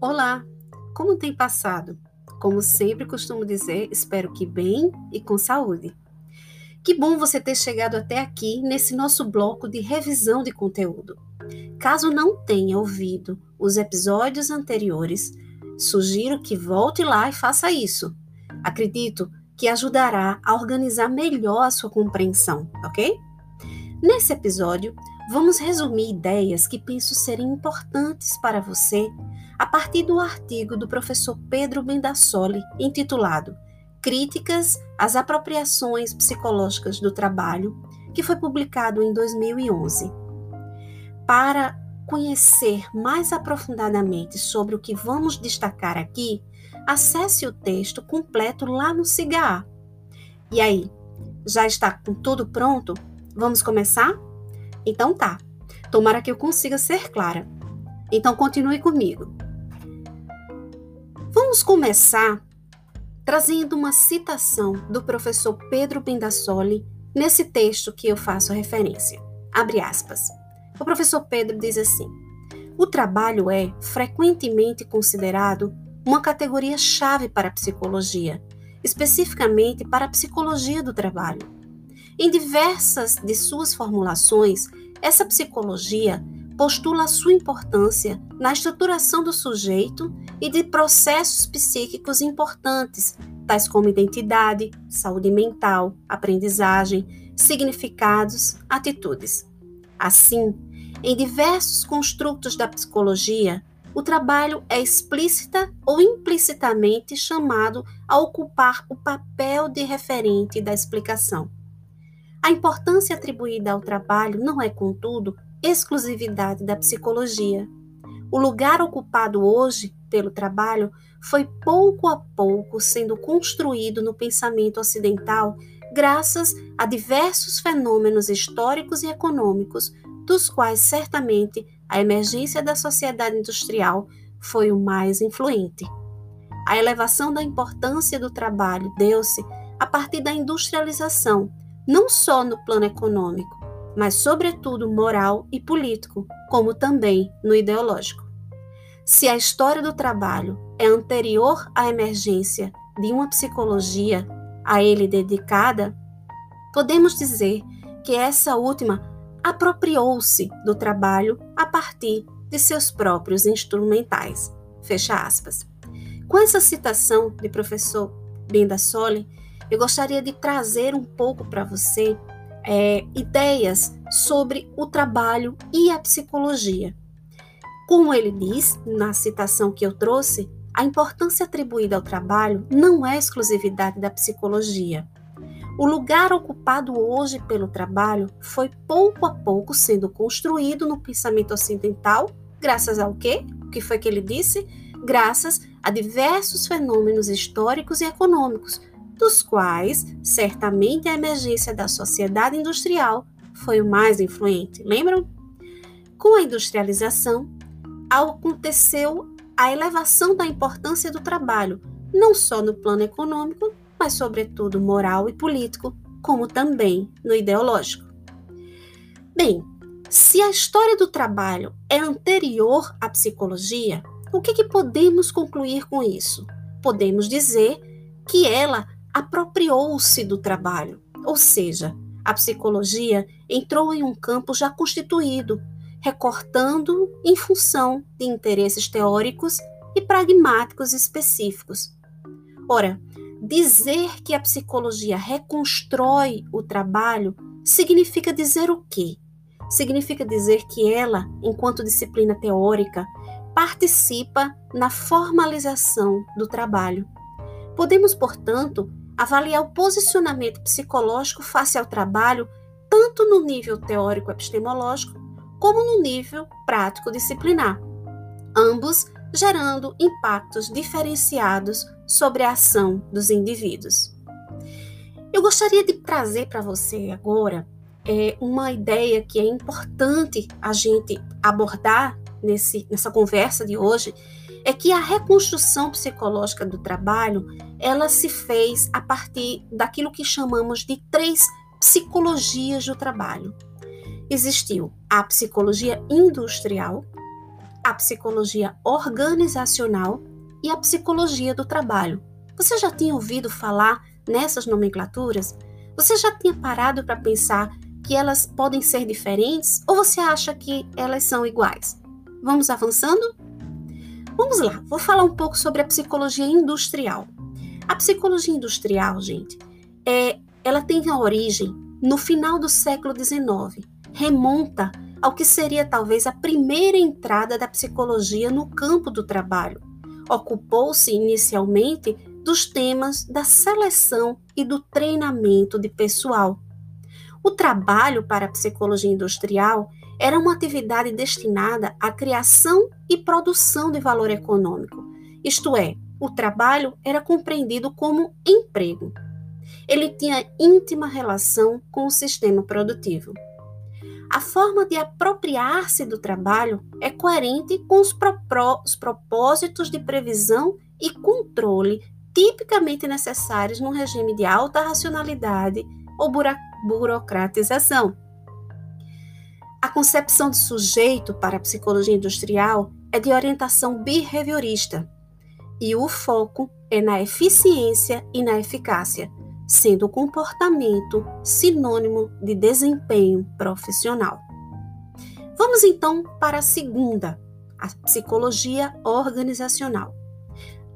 Olá, como tem passado? Como sempre costumo dizer, espero que bem e com saúde. Que bom você ter chegado até aqui nesse nosso bloco de revisão de conteúdo. Caso não tenha ouvido os episódios anteriores, sugiro que volte lá e faça isso. Acredito que ajudará a organizar melhor a sua compreensão, ok? Nesse episódio, vamos resumir ideias que penso serem importantes para você a partir do artigo do professor Pedro Bendassoli, intitulado Críticas às Apropriações Psicológicas do Trabalho, que foi publicado em 2011. Para conhecer mais aprofundadamente sobre o que vamos destacar aqui, acesse o texto completo lá no SIGA. E aí, já está com tudo pronto? Vamos começar? Então tá. Tomara que eu consiga ser clara. Então continue comigo. Vamos começar trazendo uma citação do professor Pedro Bendassoli nesse texto que eu faço referência. Abre aspas. O professor Pedro diz assim: O trabalho é frequentemente considerado uma categoria chave para a psicologia, especificamente para a psicologia do trabalho. Em diversas de suas formulações, essa psicologia postula a sua importância na estruturação do sujeito e de processos psíquicos importantes, tais como identidade, saúde mental, aprendizagem, significados, atitudes. Assim, em diversos construtos da psicologia, o trabalho é explícita ou implicitamente chamado a ocupar o papel de referente da explicação. A importância atribuída ao trabalho não é, contudo, exclusividade da psicologia. O lugar ocupado hoje pelo trabalho foi pouco a pouco sendo construído no pensamento ocidental graças a diversos fenômenos históricos e econômicos, dos quais certamente a emergência da sociedade industrial foi o mais influente. A elevação da importância do trabalho deu-se a partir da industrialização, não só no plano econômico, mas, sobretudo, moral e político, como também no ideológico. Se a história do trabalho é anterior à emergência de uma psicologia a ele dedicada, podemos dizer que essa última apropriou-se do trabalho a partir de seus próprios instrumentais. Fecha aspas. Com essa citação de professor Benda Soli, eu gostaria de trazer um pouco para você é, ideias sobre o trabalho e a psicologia. Como ele diz na citação que eu trouxe, a importância atribuída ao trabalho não é exclusividade da psicologia. O lugar ocupado hoje pelo trabalho foi pouco a pouco sendo construído no pensamento ocidental, graças ao quê? O que foi que ele disse? Graças a diversos fenômenos históricos e econômicos, dos quais certamente a emergência da sociedade industrial foi o mais influente, lembram? Com a industrialização, aconteceu a elevação da importância do trabalho, não só no plano econômico, mas sobretudo moral e político, como também no ideológico. Bem, se a história do trabalho é anterior à psicologia, o que, que podemos concluir com isso? Podemos dizer que ela apropriou-se do trabalho, ou seja, a psicologia entrou em um campo já constituído, recortando em função de interesses teóricos e pragmáticos específicos. Ora, dizer que a psicologia reconstrói o trabalho significa dizer o quê? Significa dizer que ela, enquanto disciplina teórica, participa na formalização do trabalho. Podemos, portanto, avaliar o posicionamento psicológico face ao trabalho, tanto no nível teórico epistemológico, como no nível prático disciplinar, ambos gerando impactos diferenciados sobre a ação dos indivíduos. Eu gostaria de trazer para você agora é, uma ideia que é importante a gente abordar nesse, nessa conversa de hoje, é que a reconstrução psicológica do trabalho ela se fez a partir daquilo que chamamos de três psicologias do trabalho. Existiu a psicologia industrial, a psicologia organizacional e a psicologia do trabalho. Você já tinha ouvido falar nessas nomenclaturas? Você já tinha parado para pensar que elas podem ser diferentes ou você acha que elas são iguais? Vamos avançando? Vamos lá, vou falar um pouco sobre a psicologia industrial. A psicologia industrial, gente, é, ela tem a origem no final do século XIX, remonta ao que seria talvez a primeira entrada da psicologia no campo do trabalho. Ocupou-se inicialmente dos temas da seleção e do treinamento de pessoal. O trabalho para a psicologia industrial era uma atividade destinada à criação e produção de valor econômico, isto é, o trabalho era compreendido como emprego. Ele tinha íntima relação com o sistema produtivo. A forma de apropriar-se do trabalho é coerente com os, os propósitos de previsão e controle tipicamente necessários num regime de alta racionalidade ou burocratização. A concepção de sujeito para a psicologia industrial é de orientação behaviorista e o foco é na eficiência e na eficácia, sendo o comportamento sinônimo de desempenho profissional. Vamos então para a segunda, a psicologia organizacional.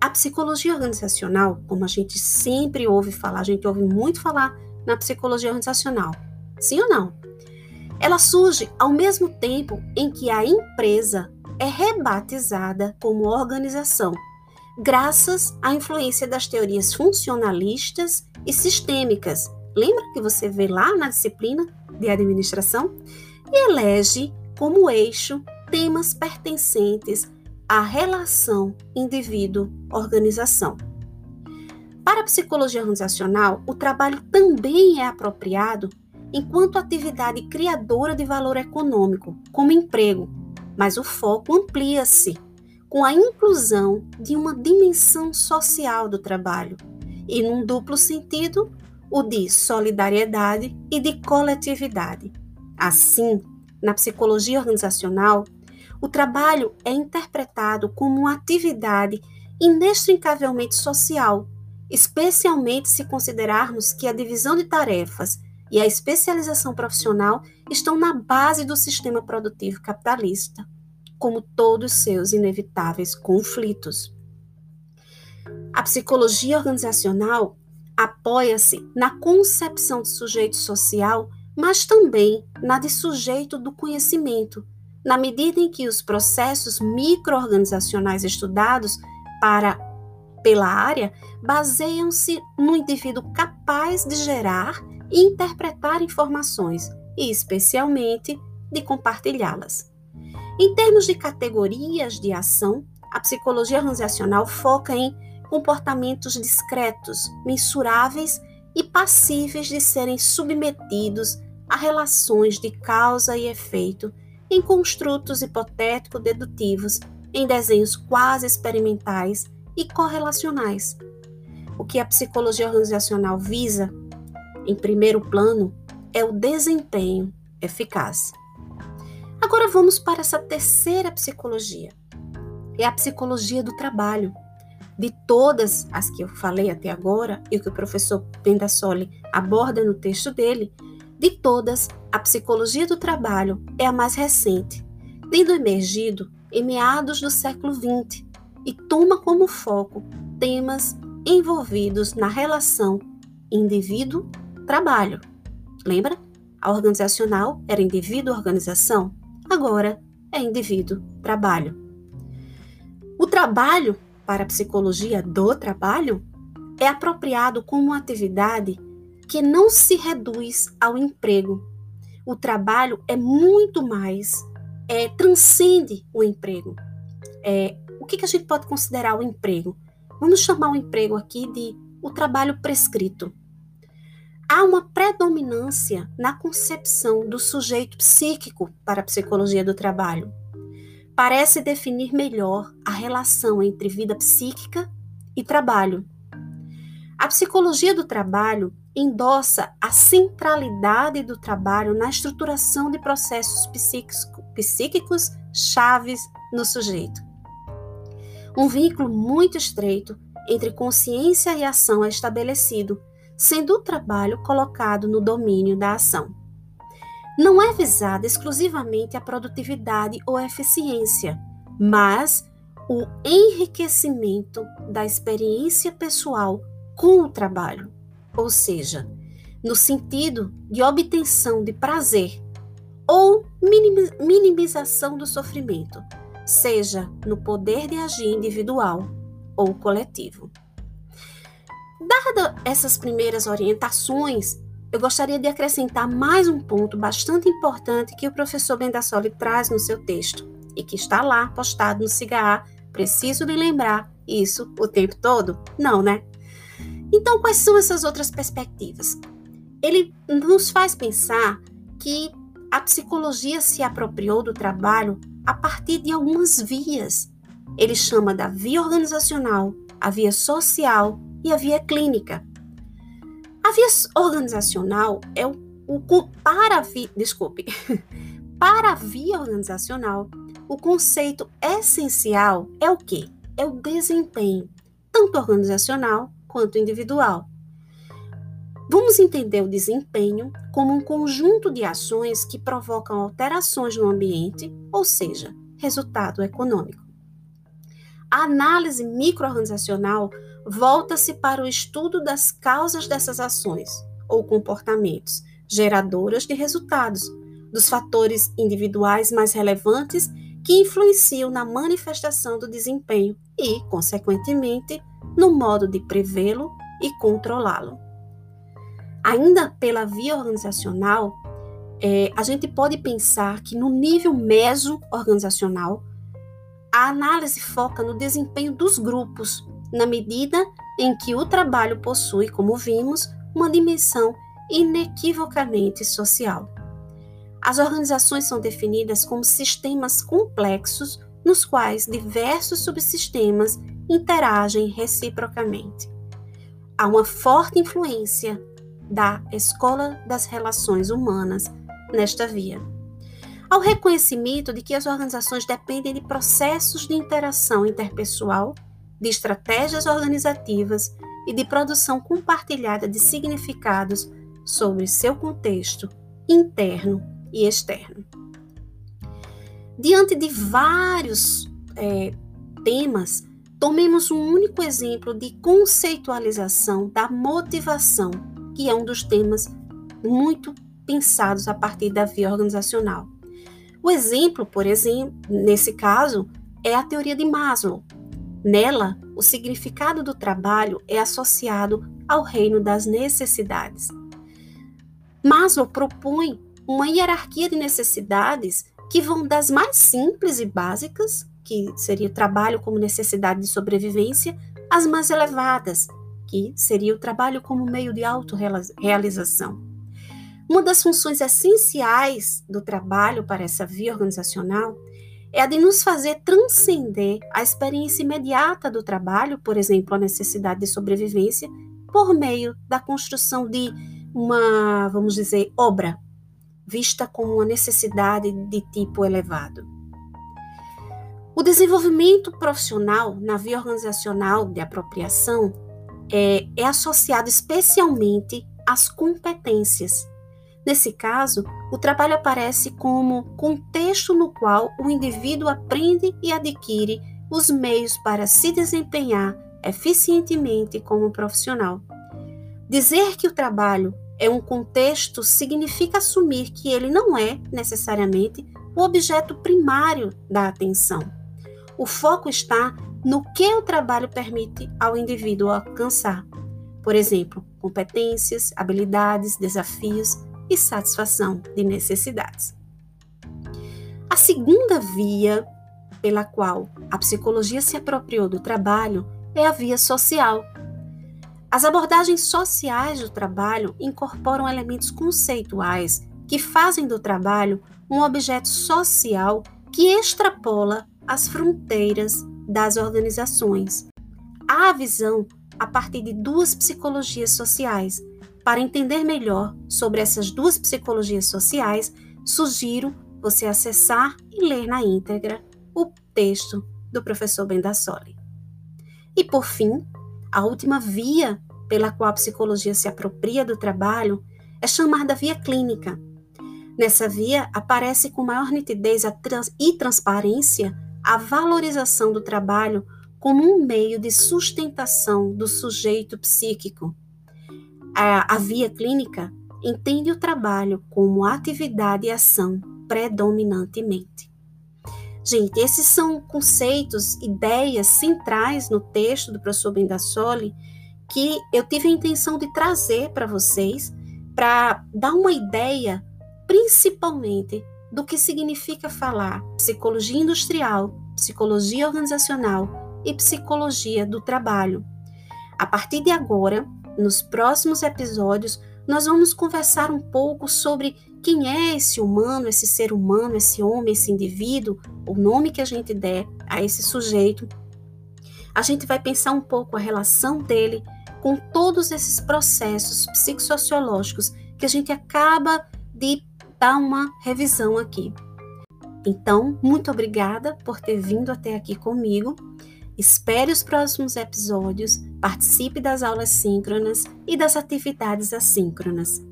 A psicologia organizacional, como a gente sempre ouve falar, a gente ouve muito falar na psicologia organizacional. Sim ou não? Ela surge ao mesmo tempo em que a empresa é rebatizada como organização, graças à influência das teorias funcionalistas e sistêmicas. Lembra que você vê lá na disciplina de administração? E elege como eixo temas pertencentes à relação indivíduo-organização. Para a psicologia organizacional, o trabalho também é apropriado enquanto atividade criadora de valor econômico, como emprego, mas o foco amplia-se com a inclusão de uma dimensão social do trabalho, e num duplo sentido, o de solidariedade e de coletividade. Assim, na psicologia organizacional, o trabalho é interpretado como uma atividade inextricavelmente social, especialmente se considerarmos que a divisão de tarefas e a especialização profissional estão na base do sistema produtivo capitalista, como todos seus inevitáveis conflitos. A psicologia organizacional apoia-se na concepção de sujeito social, mas também na de sujeito do conhecimento, na medida em que os processos microorganizacionais estudados para pela área baseiam-se no indivíduo capaz de gerar e interpretar informações e, especialmente, de compartilhá-las. Em termos de categorias de ação, a psicologia organizacional foca em comportamentos discretos, mensuráveis e passíveis de serem submetidos a relações de causa e efeito em construtos hipotético-dedutivos, em desenhos quase experimentais e correlacionais. O que a psicologia organizacional visa em primeiro plano é o desempenho eficaz. Agora vamos para essa terceira psicologia. É a psicologia do trabalho. De todas as que eu falei até agora e que o professor Pendassoli aborda no texto dele, de todas, a psicologia do trabalho é a mais recente, tendo emergido em meados do século XX e toma como foco temas envolvidos na relação indivíduo trabalho. Lembra? A organizacional era indivíduo-organização, agora é indivíduo-trabalho. O trabalho, para a psicologia do trabalho, é apropriado como uma atividade que não se reduz ao emprego. O trabalho é muito mais, é, transcende o emprego. É, o que, que a gente pode considerar o emprego? Vamos chamar o emprego aqui de o trabalho prescrito há uma predominância na concepção do sujeito psíquico para a psicologia do trabalho. Parece definir melhor a relação entre vida psíquica e trabalho. A psicologia do trabalho endossa a centralidade do trabalho na estruturação de processos psíquicos chaves no sujeito. Um vínculo muito estreito entre consciência e ação é estabelecido, sendo o trabalho colocado no domínio da ação. Não é visada exclusivamente a produtividade ou eficiência, mas o enriquecimento da experiência pessoal com o trabalho, ou seja, no sentido de obtenção de prazer ou minimização do sofrimento, seja no poder de agir individual ou coletivo. Dadas essas primeiras orientações, eu gostaria de acrescentar mais um ponto bastante importante que o professor Bendassoli traz no seu texto e que está lá postado no CIGA. Preciso de lembrar isso o tempo todo? Não, né? Então, quais são essas outras perspectivas? Ele nos faz pensar que a psicologia se apropriou do trabalho a partir de algumas vias. Ele chama da via organizacional, a via social e a via clínica. A via organizacional é o, o para a via, desculpe, para a via organizacional, o conceito essencial é o quê? É o desempenho, tanto organizacional quanto individual. Vamos entender o desempenho como um conjunto de ações que provocam alterações no ambiente, ou seja, resultado econômico. A análise microorganizacional volta-se para o estudo das causas dessas ações ou comportamentos geradoras de resultados, dos fatores individuais mais relevantes que influenciam na manifestação do desempenho e, consequentemente, no modo de prevê-lo e controlá-lo. Ainda pela via organizacional, é, a gente pode pensar que no nível meso-organizacional, a análise foca no desempenho dos grupos, na medida em que o trabalho possui, como vimos, uma dimensão inequivocamente social. As organizações são definidas como sistemas complexos nos quais diversos subsistemas interagem reciprocamente. Há uma forte influência da Escola das Relações Humanas nesta via. Ao reconhecimento de que as organizações dependem de processos de interação interpessoal, de estratégias organizativas e de produção compartilhada de significados sobre seu contexto interno e externo. Diante de vários é, temas, tomemos um único exemplo de conceitualização da motivação que é um dos temas muito pensados a partir da via organizacional. O exemplo, por exemplo, nesse caso, é a teoria de Maslow. Nela, o significado do trabalho é associado ao reino das necessidades. Maslow propõe uma hierarquia de necessidades que vão das mais simples e básicas, que seria trabalho como necessidade de sobrevivência, às mais elevadas, que seria o trabalho como meio de autorrealização. Uma das funções essenciais do trabalho para essa via organizacional é a de nos fazer transcender a experiência imediata do trabalho, por exemplo, a necessidade de sobrevivência, por meio da construção de uma, vamos dizer, obra, vista como uma necessidade de tipo elevado. O desenvolvimento profissional na via organizacional de apropriação é, é associado especialmente às competências. Nesse caso, o trabalho aparece como contexto no qual o indivíduo aprende e adquire os meios para se desempenhar eficientemente como profissional. Dizer que o trabalho é um contexto significa assumir que ele não é, necessariamente, o objeto primário da atenção. O foco está no que o trabalho permite ao indivíduo alcançar. Por exemplo, competências, habilidades, desafios e satisfação de necessidades. A segunda via pela qual a psicologia se apropriou do trabalho é a via social. As abordagens sociais do trabalho incorporam elementos conceituais que fazem do trabalho um objeto social que extrapola as fronteiras das organizações. Há a visão a partir de duas psicologias sociais. Para entender melhor sobre essas duas psicologias sociais, sugiro você acessar e ler na íntegra o texto do professor Bendassoli. E por fim, a última via pela qual a psicologia se apropria do trabalho é chamada via clínica. Nessa via aparece com maior nitidez e transparência a valorização do trabalho como um meio de sustentação do sujeito psíquico. A, a via clínica entende o trabalho como atividade e ação predominantemente. Gente, esses são conceitos, ideias centrais no texto do professor Bendassoli que eu tive a intenção de trazer para vocês para dar uma ideia, principalmente, do que significa falar psicologia industrial, psicologia organizacional e psicologia do trabalho. A partir de agora, nos próximos episódios, nós vamos conversar um pouco sobre quem é esse humano, esse ser humano, esse homem, esse indivíduo, o nome que a gente der a esse sujeito. A gente vai pensar um pouco a relação dele com todos esses processos psicossociológicos que a gente acaba de dar uma revisão aqui. Então, muito obrigada por ter vindo até aqui comigo. Espere os próximos episódios, participe das aulas síncronas e das atividades assíncronas.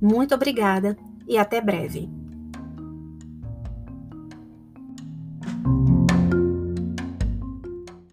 Muito obrigada e até breve.